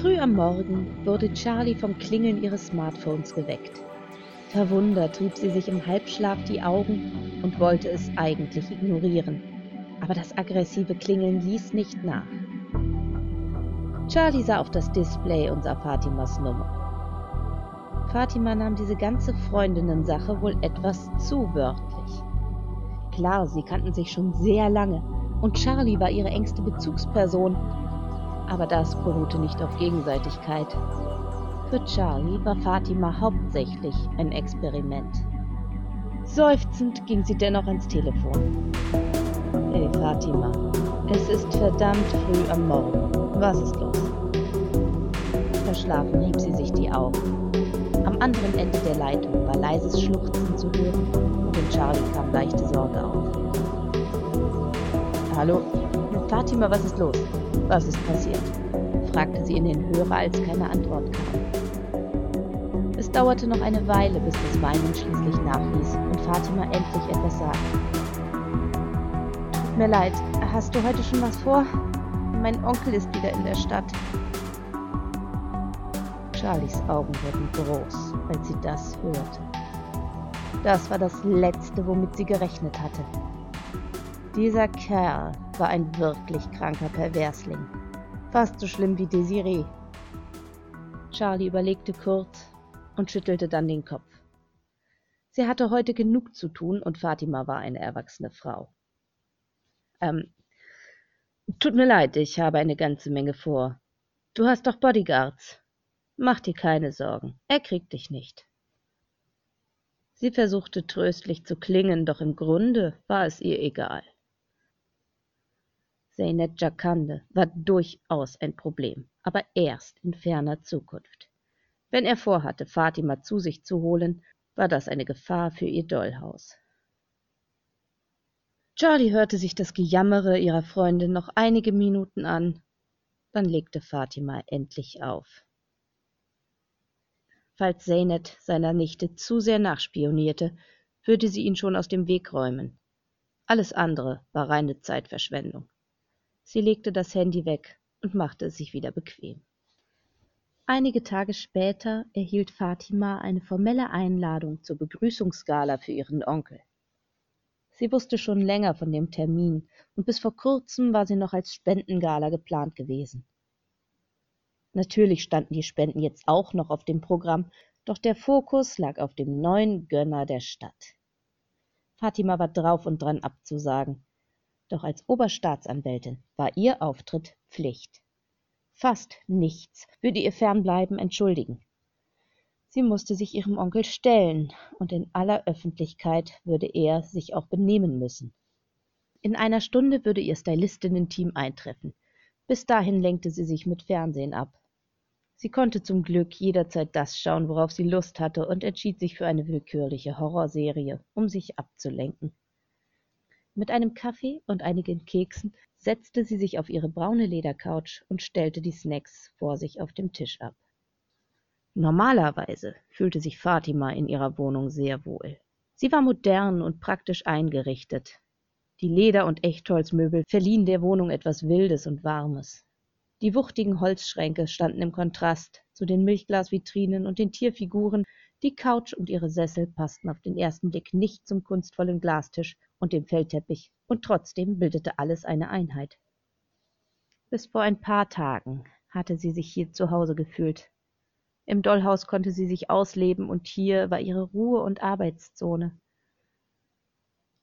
Früh am Morgen wurde Charlie vom Klingeln ihres Smartphones geweckt. Verwundert rieb sie sich im Halbschlaf die Augen und wollte es eigentlich ignorieren. Aber das aggressive Klingeln ließ nicht nach. Charlie sah auf das Display und sah Fatimas Nummer. Fatima nahm diese ganze Freundinnen-Sache wohl etwas zu wörtlich. Klar, sie kannten sich schon sehr lange und Charlie war ihre engste Bezugsperson, aber das beruhte nicht auf Gegenseitigkeit. Für Charlie war Fatima hauptsächlich ein Experiment. Seufzend ging sie dennoch ans Telefon. Hey Fatima, es ist verdammt früh am Morgen. Was ist los? Verschlafen rieb sie sich die Augen. Am anderen Ende der Leitung war leises Schluchzen zu hören und in Charlie kam leichte Sorge auf. Hallo? Fatima, was ist los? Was ist passiert? fragte sie in den Hörer, als keine Antwort kam. Es dauerte noch eine Weile, bis das Weinen schließlich nachließ und Fatima endlich etwas sagte. Tut mir leid, hast du heute schon was vor? Mein Onkel ist wieder in der Stadt. Charlies Augen wurden groß, als sie das hörte. Das war das Letzte, womit sie gerechnet hatte. Dieser Kerl war ein wirklich kranker Perversling. Fast so schlimm wie Desiree. Charlie überlegte kurz und schüttelte dann den Kopf. Sie hatte heute genug zu tun und Fatima war eine erwachsene Frau. Ähm, tut mir leid, ich habe eine ganze Menge vor. Du hast doch Bodyguards. Mach dir keine Sorgen, er kriegt dich nicht. Sie versuchte tröstlich zu klingen, doch im Grunde war es ihr egal. Zeynep Jakande war durchaus ein Problem, aber erst in ferner Zukunft. Wenn er vorhatte, Fatima zu sich zu holen, war das eine Gefahr für ihr Dollhaus. Charlie hörte sich das Gejammere ihrer Freundin noch einige Minuten an, dann legte Fatima endlich auf. Falls Zeynep seiner Nichte zu sehr nachspionierte, würde sie ihn schon aus dem Weg räumen. Alles andere war reine Zeitverschwendung. Sie legte das Handy weg und machte es sich wieder bequem. Einige Tage später erhielt Fatima eine formelle Einladung zur Begrüßungsgala für ihren Onkel. Sie wusste schon länger von dem Termin und bis vor kurzem war sie noch als Spendengala geplant gewesen. Natürlich standen die Spenden jetzt auch noch auf dem Programm, doch der Fokus lag auf dem neuen Gönner der Stadt. Fatima war drauf und dran abzusagen, doch als Oberstaatsanwältin war ihr Auftritt Pflicht. Fast nichts würde ihr Fernbleiben entschuldigen. Sie musste sich ihrem Onkel stellen, und in aller Öffentlichkeit würde er sich auch benehmen müssen. In einer Stunde würde ihr Stylistinnen-Team eintreffen. Bis dahin lenkte sie sich mit Fernsehen ab. Sie konnte zum Glück jederzeit das schauen, worauf sie Lust hatte, und entschied sich für eine willkürliche Horrorserie, um sich abzulenken. Mit einem Kaffee und einigen Keksen setzte sie sich auf ihre braune Ledercouch und stellte die Snacks vor sich auf dem Tisch ab. Normalerweise fühlte sich Fatima in ihrer Wohnung sehr wohl. Sie war modern und praktisch eingerichtet. Die Leder- und Echtholzmöbel verliehen der Wohnung etwas Wildes und Warmes. Die wuchtigen Holzschränke standen im Kontrast zu den Milchglasvitrinen und den Tierfiguren, die Couch und ihre Sessel passten auf den ersten Blick nicht zum kunstvollen Glastisch und dem Fellteppich, und trotzdem bildete alles eine Einheit. Bis vor ein paar Tagen hatte sie sich hier zu Hause gefühlt. Im Dollhaus konnte sie sich ausleben, und hier war ihre Ruhe und Arbeitszone.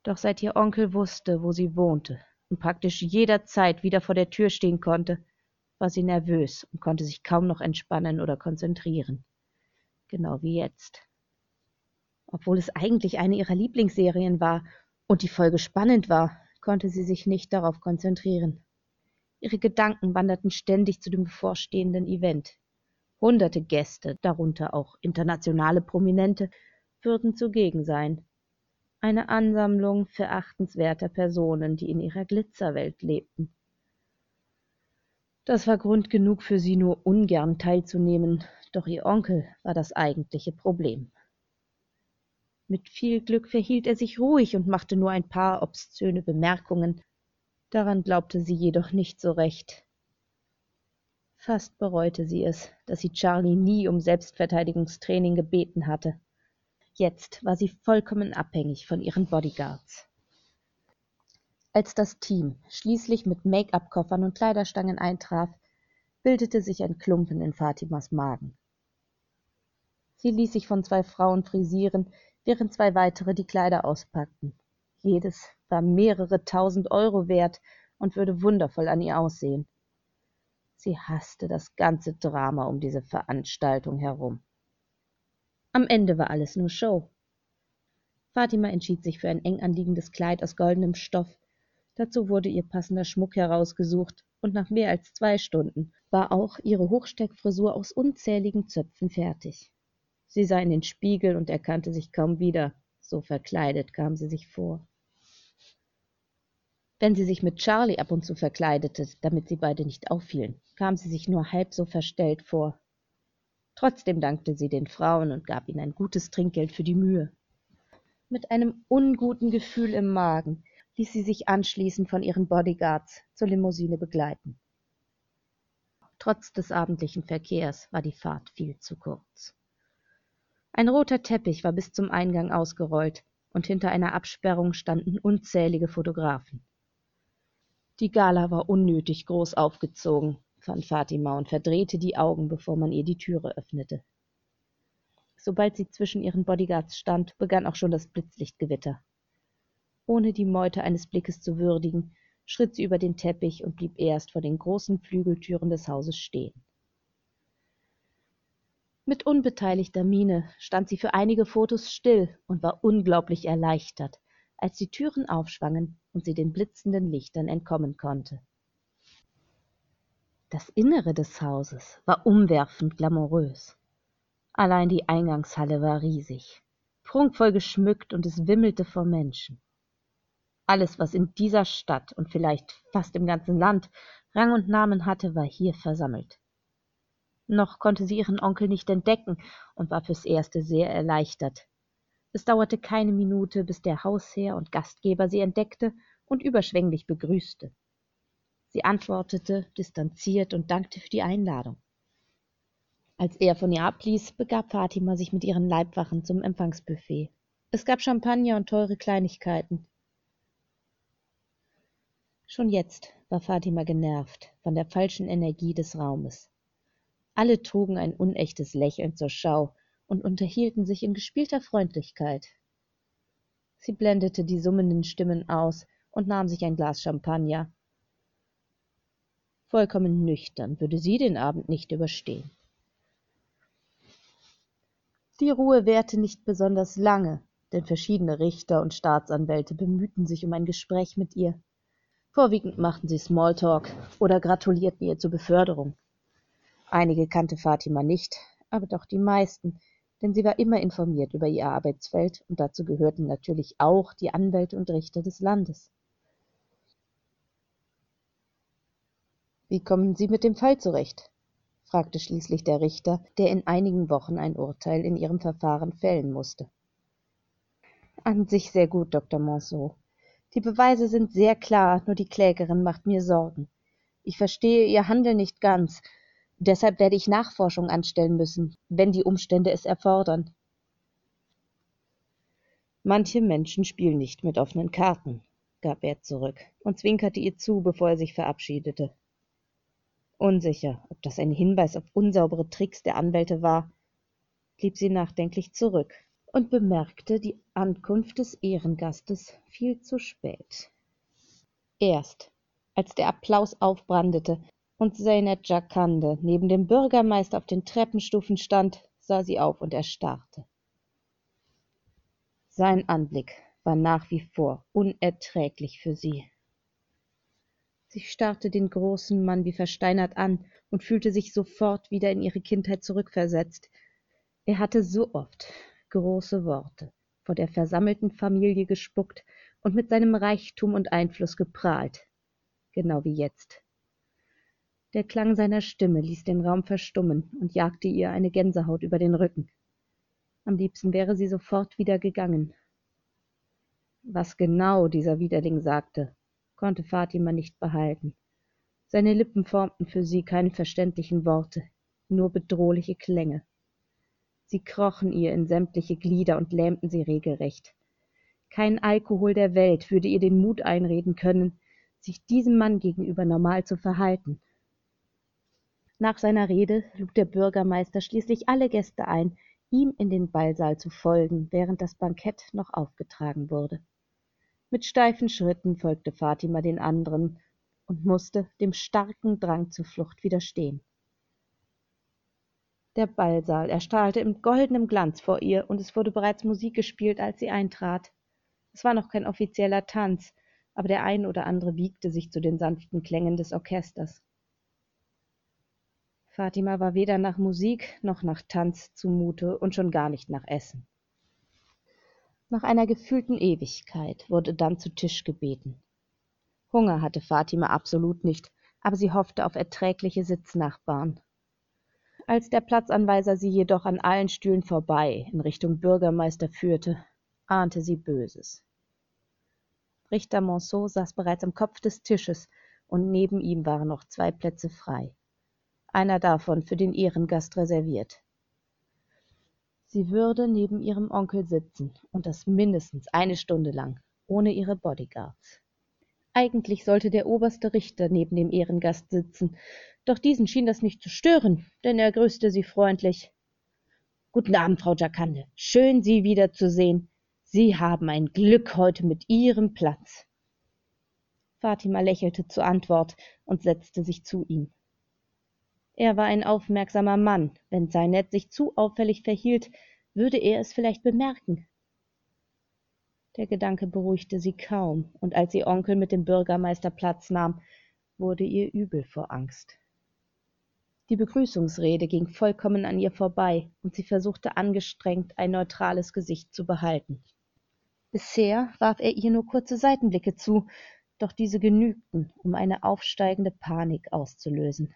Doch seit ihr Onkel wusste, wo sie wohnte und praktisch jederzeit wieder vor der Tür stehen konnte, war sie nervös und konnte sich kaum noch entspannen oder konzentrieren. Genau wie jetzt. Obwohl es eigentlich eine ihrer Lieblingsserien war und die Folge spannend war, konnte sie sich nicht darauf konzentrieren. Ihre Gedanken wanderten ständig zu dem bevorstehenden Event. Hunderte Gäste, darunter auch internationale Prominente, würden zugegen sein. Eine Ansammlung verachtenswerter Personen, die in ihrer Glitzerwelt lebten. Das war Grund genug für sie nur ungern teilzunehmen, doch ihr Onkel war das eigentliche Problem. Mit viel Glück verhielt er sich ruhig und machte nur ein paar obszöne Bemerkungen. Daran glaubte sie jedoch nicht so recht. Fast bereute sie es, dass sie Charlie nie um Selbstverteidigungstraining gebeten hatte. Jetzt war sie vollkommen abhängig von ihren Bodyguards. Als das Team schließlich mit Make-up-Koffern und Kleiderstangen eintraf, bildete sich ein Klumpen in Fatimas Magen. Sie ließ sich von zwei Frauen frisieren, während zwei weitere die Kleider auspackten. Jedes war mehrere tausend Euro wert und würde wundervoll an ihr aussehen. Sie hasste das ganze Drama um diese Veranstaltung herum. Am Ende war alles nur Show. Fatima entschied sich für ein eng anliegendes Kleid aus goldenem Stoff. Dazu wurde ihr passender Schmuck herausgesucht, und nach mehr als zwei Stunden war auch ihre Hochsteckfrisur aus unzähligen Zöpfen fertig. Sie sah in den Spiegel und erkannte sich kaum wieder, so verkleidet kam sie sich vor. Wenn sie sich mit Charlie ab und zu verkleidete, damit sie beide nicht auffielen, kam sie sich nur halb so verstellt vor. Trotzdem dankte sie den Frauen und gab ihnen ein gutes Trinkgeld für die Mühe. Mit einem unguten Gefühl im Magen ließ sie sich anschließend von ihren Bodyguards zur Limousine begleiten. Trotz des abendlichen Verkehrs war die Fahrt viel zu kurz. Ein roter Teppich war bis zum Eingang ausgerollt, und hinter einer Absperrung standen unzählige Fotografen. Die Gala war unnötig groß aufgezogen, fand Fatima und verdrehte die Augen, bevor man ihr die Türe öffnete. Sobald sie zwischen ihren Bodyguards stand, begann auch schon das Blitzlichtgewitter. Ohne die Meute eines Blickes zu würdigen, schritt sie über den Teppich und blieb erst vor den großen Flügeltüren des Hauses stehen. Mit unbeteiligter Miene stand sie für einige Fotos still und war unglaublich erleichtert, als die Türen aufschwangen und sie den blitzenden Lichtern entkommen konnte. Das Innere des Hauses war umwerfend glamourös. Allein die Eingangshalle war riesig, prunkvoll geschmückt und es wimmelte vor Menschen. Alles, was in dieser Stadt und vielleicht fast im ganzen Land Rang und Namen hatte, war hier versammelt. Noch konnte sie ihren Onkel nicht entdecken und war fürs Erste sehr erleichtert, es dauerte keine Minute, bis der Hausherr und Gastgeber sie entdeckte und überschwänglich begrüßte. Sie antwortete distanziert und dankte für die Einladung. Als er von ihr abließ, begab Fatima sich mit ihren Leibwachen zum Empfangsbuffet. Es gab Champagner und teure Kleinigkeiten. Schon jetzt war Fatima genervt von der falschen Energie des Raumes. Alle trugen ein unechtes Lächeln zur Schau, und unterhielten sich in gespielter Freundlichkeit. Sie blendete die summenden Stimmen aus und nahm sich ein Glas Champagner. Vollkommen nüchtern würde sie den Abend nicht überstehen. Die Ruhe währte nicht besonders lange, denn verschiedene Richter und Staatsanwälte bemühten sich um ein Gespräch mit ihr. Vorwiegend machten sie Smalltalk oder gratulierten ihr zur Beförderung. Einige kannte Fatima nicht, aber doch die meisten, denn sie war immer informiert über ihr Arbeitsfeld und dazu gehörten natürlich auch die Anwälte und Richter des Landes. Wie kommen Sie mit dem Fall zurecht? fragte schließlich der Richter, der in einigen Wochen ein Urteil in ihrem Verfahren fällen musste. An sich sehr gut, Dr. Monceau. Die Beweise sind sehr klar, nur die Klägerin macht mir Sorgen. Ich verstehe ihr Handeln nicht ganz, Deshalb werde ich Nachforschung anstellen müssen, wenn die Umstände es erfordern. Manche Menschen spielen nicht mit offenen Karten, gab er zurück und zwinkerte ihr zu, bevor er sich verabschiedete. Unsicher, ob das ein Hinweis auf unsaubere Tricks der Anwälte war, blieb sie nachdenklich zurück und bemerkte die Ankunft des Ehrengastes viel zu spät. Erst als der Applaus aufbrandete und Zeynep Jacande neben dem Bürgermeister auf den Treppenstufen stand, sah sie auf und erstarrte. Sein Anblick war nach wie vor unerträglich für sie. Sie starrte den großen Mann wie versteinert an und fühlte sich sofort wieder in ihre Kindheit zurückversetzt. Er hatte so oft große Worte vor der versammelten Familie gespuckt und mit seinem Reichtum und Einfluss geprahlt, genau wie jetzt. Der Klang seiner Stimme ließ den Raum verstummen und jagte ihr eine Gänsehaut über den Rücken. Am liebsten wäre sie sofort wieder gegangen. Was genau dieser Widerling sagte, konnte Fatima nicht behalten. Seine Lippen formten für sie keine verständlichen Worte, nur bedrohliche Klänge. Sie krochen ihr in sämtliche Glieder und lähmten sie regelrecht. Kein Alkohol der Welt würde ihr den Mut einreden können, sich diesem Mann gegenüber normal zu verhalten. Nach seiner Rede lud der Bürgermeister schließlich alle Gäste ein, ihm in den Ballsaal zu folgen, während das Bankett noch aufgetragen wurde. Mit steifen Schritten folgte Fatima den anderen und musste dem starken Drang zur Flucht widerstehen. Der Ballsaal erstrahlte in goldenem Glanz vor ihr, und es wurde bereits Musik gespielt, als sie eintrat. Es war noch kein offizieller Tanz, aber der ein oder andere wiegte sich zu den sanften Klängen des Orchesters. Fatima war weder nach Musik noch nach Tanz zumute und schon gar nicht nach Essen. Nach einer gefühlten Ewigkeit wurde dann zu Tisch gebeten. Hunger hatte Fatima absolut nicht, aber sie hoffte auf erträgliche Sitznachbarn. Als der Platzanweiser sie jedoch an allen Stühlen vorbei in Richtung Bürgermeister führte, ahnte sie Böses. Richter Monceau saß bereits am Kopf des Tisches, und neben ihm waren noch zwei Plätze frei. Einer davon für den Ehrengast reserviert. Sie würde neben ihrem Onkel sitzen, und das mindestens eine Stunde lang, ohne ihre Bodyguards. Eigentlich sollte der oberste Richter neben dem Ehrengast sitzen, doch diesen schien das nicht zu stören, denn er grüßte sie freundlich. Guten Abend, Frau Jacande. Schön, Sie wiederzusehen. Sie haben ein Glück heute mit Ihrem Platz. Fatima lächelte zur Antwort und setzte sich zu ihm. Er war ein aufmerksamer Mann. Wenn Seinet sich zu auffällig verhielt, würde er es vielleicht bemerken. Der Gedanke beruhigte sie kaum, und als ihr Onkel mit dem Bürgermeister Platz nahm, wurde ihr übel vor Angst. Die Begrüßungsrede ging vollkommen an ihr vorbei, und sie versuchte angestrengt, ein neutrales Gesicht zu behalten. Bisher warf er ihr nur kurze Seitenblicke zu, doch diese genügten, um eine aufsteigende Panik auszulösen.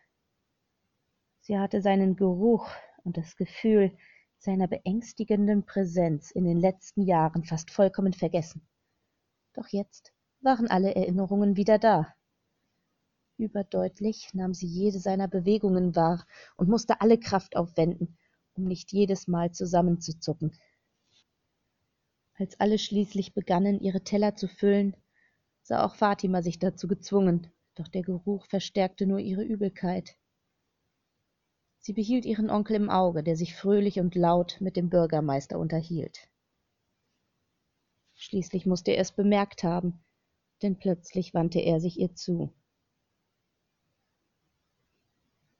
Sie hatte seinen Geruch und das Gefühl, seiner beängstigenden Präsenz in den letzten Jahren fast vollkommen vergessen. Doch jetzt waren alle Erinnerungen wieder da. Überdeutlich nahm sie jede seiner Bewegungen wahr und musste alle Kraft aufwenden, um nicht jedes Mal zusammenzuzucken. Als alle schließlich begannen, ihre Teller zu füllen, sah auch Fatima sich dazu gezwungen, doch der Geruch verstärkte nur ihre Übelkeit. Sie behielt ihren Onkel im Auge, der sich fröhlich und laut mit dem Bürgermeister unterhielt. Schließlich musste er es bemerkt haben, denn plötzlich wandte er sich ihr zu.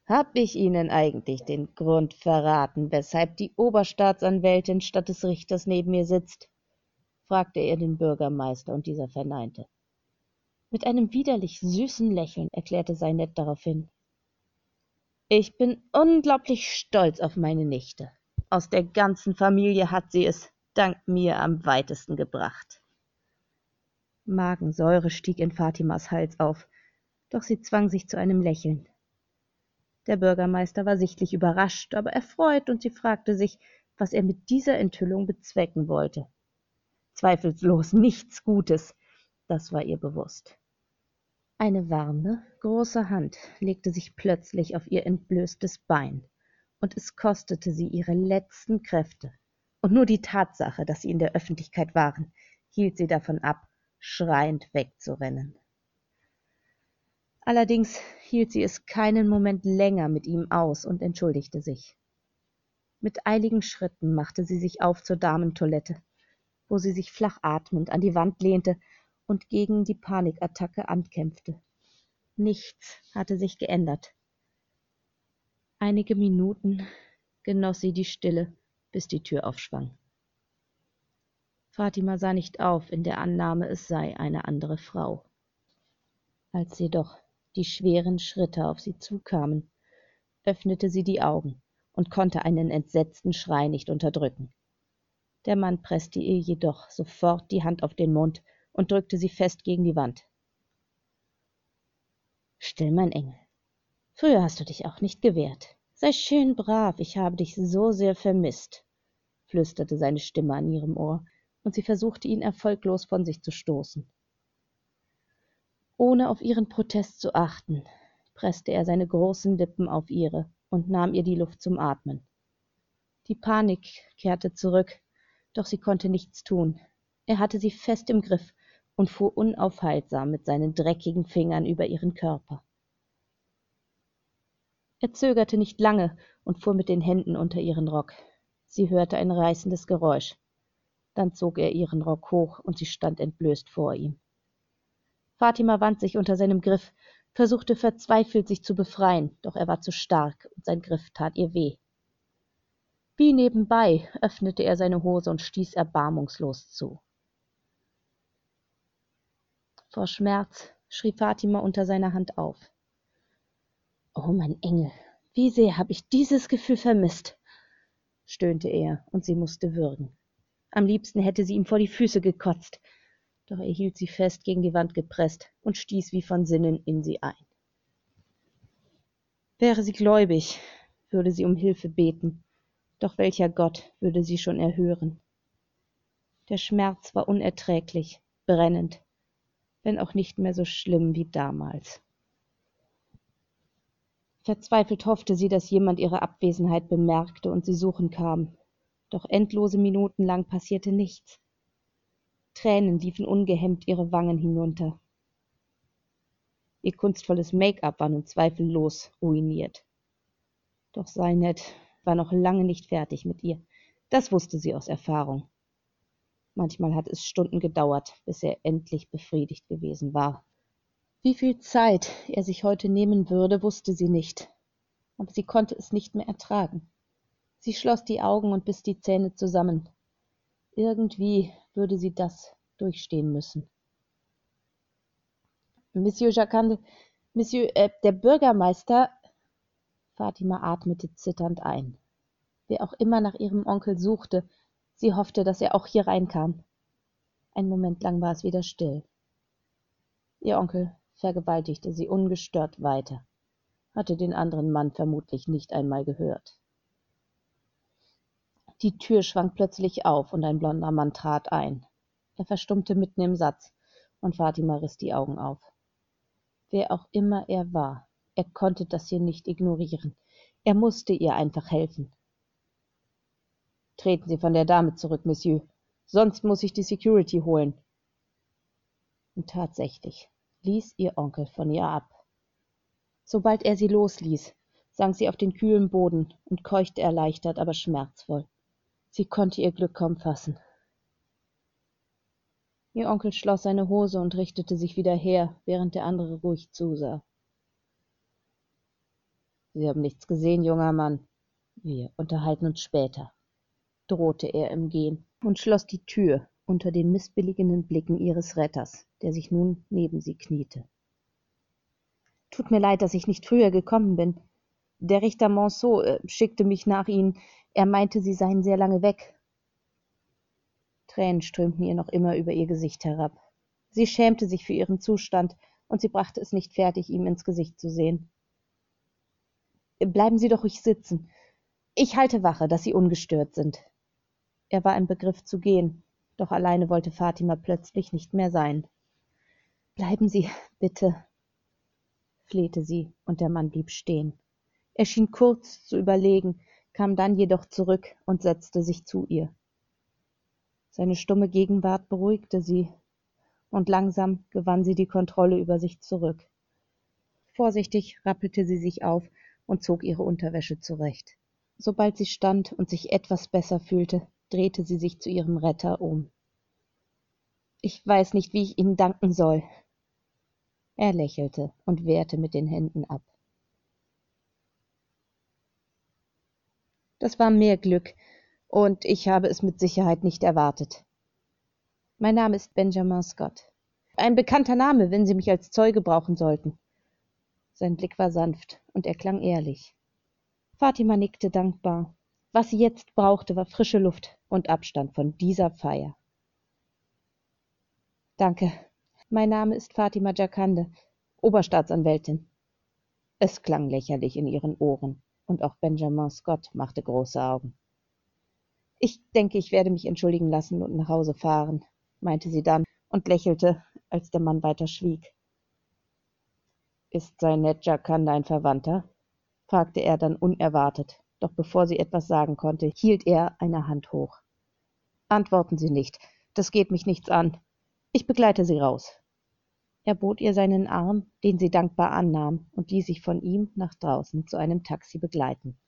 Hab ich Ihnen eigentlich den Grund verraten, weshalb die Oberstaatsanwältin statt des Richters neben mir sitzt? fragte er den Bürgermeister, und dieser verneinte. Mit einem widerlich süßen Lächeln erklärte Seinet daraufhin. Ich bin unglaublich stolz auf meine Nichte. Aus der ganzen Familie hat sie es dank mir am weitesten gebracht. Magensäure stieg in Fatimas Hals auf, doch sie zwang sich zu einem Lächeln. Der Bürgermeister war sichtlich überrascht, aber erfreut, und sie fragte sich, was er mit dieser Enthüllung bezwecken wollte. Zweifellos nichts Gutes, das war ihr bewusst. Eine warme, große Hand legte sich plötzlich auf ihr entblößtes Bein, und es kostete sie ihre letzten Kräfte, und nur die Tatsache, dass sie in der Öffentlichkeit waren, hielt sie davon ab, schreiend wegzurennen. Allerdings hielt sie es keinen Moment länger mit ihm aus und entschuldigte sich. Mit eiligen Schritten machte sie sich auf zur Damentoilette, wo sie sich flach atmend an die Wand lehnte und gegen die Panikattacke ankämpfte. Nichts hatte sich geändert. Einige Minuten genoss sie die Stille, bis die Tür aufschwang. Fatima sah nicht auf in der Annahme, es sei eine andere Frau. Als jedoch die schweren Schritte auf sie zukamen, öffnete sie die Augen und konnte einen entsetzten Schrei nicht unterdrücken. Der Mann presste ihr jedoch sofort die Hand auf den Mund und drückte sie fest gegen die Wand. Still, mein Engel. Früher hast du dich auch nicht gewehrt. Sei schön brav, ich habe dich so sehr vermisst, flüsterte seine Stimme an ihrem Ohr, und sie versuchte ihn erfolglos von sich zu stoßen. Ohne auf ihren Protest zu achten, presste er seine großen Lippen auf ihre und nahm ihr die Luft zum Atmen. Die Panik kehrte zurück, doch sie konnte nichts tun. Er hatte sie fest im Griff und fuhr unaufhaltsam mit seinen dreckigen Fingern über ihren Körper. Er zögerte nicht lange und fuhr mit den Händen unter ihren Rock. Sie hörte ein reißendes Geräusch. Dann zog er ihren Rock hoch und sie stand entblößt vor ihm. Fatima wand sich unter seinem Griff, versuchte verzweifelt, sich zu befreien, doch er war zu stark und sein Griff tat ihr weh. Wie nebenbei öffnete er seine Hose und stieß erbarmungslos zu. Vor Schmerz schrie Fatima unter seiner Hand auf. Oh, mein Engel, wie sehr habe ich dieses Gefühl vermisst, stöhnte er, und sie musste würgen. Am liebsten hätte sie ihm vor die Füße gekotzt, doch er hielt sie fest gegen die Wand gepresst und stieß wie von Sinnen in sie ein. Wäre sie gläubig, würde sie um Hilfe beten, doch welcher Gott würde sie schon erhören? Der Schmerz war unerträglich, brennend, wenn auch nicht mehr so schlimm wie damals. Verzweifelt hoffte sie, dass jemand ihre Abwesenheit bemerkte und sie suchen kam. Doch endlose Minuten lang passierte nichts. Tränen liefen ungehemmt ihre Wangen hinunter. Ihr kunstvolles Make-up war nun zweifellos ruiniert. Doch Seinet war noch lange nicht fertig mit ihr. Das wusste sie aus Erfahrung. Manchmal hat es Stunden gedauert, bis er endlich befriedigt gewesen war. Wie viel Zeit er sich heute nehmen würde, wusste sie nicht, aber sie konnte es nicht mehr ertragen. Sie schloss die Augen und biss die Zähne zusammen. Irgendwie würde sie das durchstehen müssen. Monsieur Jacande, Monsieur, äh, der Bürgermeister. Fatima atmete zitternd ein. Wer auch immer nach ihrem Onkel suchte, sie hoffte, dass er auch hier reinkam. Ein Moment lang war es wieder still. Ihr Onkel vergewaltigte sie ungestört weiter, hatte den anderen Mann vermutlich nicht einmal gehört. Die Tür schwang plötzlich auf und ein blonder Mann trat ein. Er verstummte mitten im Satz und Fatima riss die Augen auf. Wer auch immer er war, er konnte das hier nicht ignorieren. Er musste ihr einfach helfen. Treten Sie von der Dame zurück, Monsieur, sonst muss ich die Security holen. Und tatsächlich, ließ ihr Onkel von ihr ab. Sobald er sie losließ, sank sie auf den kühlen Boden und keuchte erleichtert, aber schmerzvoll. Sie konnte ihr Glück kaum fassen. Ihr Onkel schloss seine Hose und richtete sich wieder her, während der andere ruhig zusah. Sie haben nichts gesehen, junger Mann. Wir unterhalten uns später, drohte er im Gehen und schloss die Tür unter den mißbilligenden Blicken ihres Retters, der sich nun neben sie kniete. Tut mir leid, dass ich nicht früher gekommen bin. Der Richter Monceau äh, schickte mich nach Ihnen. Er meinte, Sie seien sehr lange weg. Tränen strömten ihr noch immer über ihr Gesicht herab. Sie schämte sich für ihren Zustand, und sie brachte es nicht fertig, ihm ins Gesicht zu sehen. Bleiben Sie doch ruhig sitzen. Ich halte Wache, dass Sie ungestört sind. Er war im Begriff zu gehen, doch alleine wollte Fatima plötzlich nicht mehr sein. Bleiben Sie, bitte, flehte sie, und der Mann blieb stehen. Er schien kurz zu überlegen, kam dann jedoch zurück und setzte sich zu ihr. Seine stumme Gegenwart beruhigte sie, und langsam gewann sie die Kontrolle über sich zurück. Vorsichtig rappelte sie sich auf und zog ihre Unterwäsche zurecht. Sobald sie stand und sich etwas besser fühlte, drehte sie sich zu ihrem Retter um. Ich weiß nicht, wie ich Ihnen danken soll. Er lächelte und wehrte mit den Händen ab. Das war mehr Glück, und ich habe es mit Sicherheit nicht erwartet. Mein Name ist Benjamin Scott. Ein bekannter Name, wenn Sie mich als Zeuge brauchen sollten. Sein Blick war sanft und er klang ehrlich. Fatima nickte dankbar. Was sie jetzt brauchte, war frische Luft und Abstand von dieser Feier. Danke. Mein Name ist Fatima Jakande, Oberstaatsanwältin. Es klang lächerlich in ihren Ohren, und auch Benjamin Scott machte große Augen. Ich denke, ich werde mich entschuldigen lassen und nach Hause fahren, meinte sie dann und lächelte, als der Mann weiter schwieg. Ist sein Nedja Khan dein Verwandter? fragte er dann unerwartet, doch bevor sie etwas sagen konnte, hielt er eine Hand hoch. Antworten Sie nicht, das geht mich nichts an. Ich begleite Sie raus. Er bot ihr seinen Arm, den sie dankbar annahm, und ließ sich von ihm nach draußen zu einem Taxi begleiten.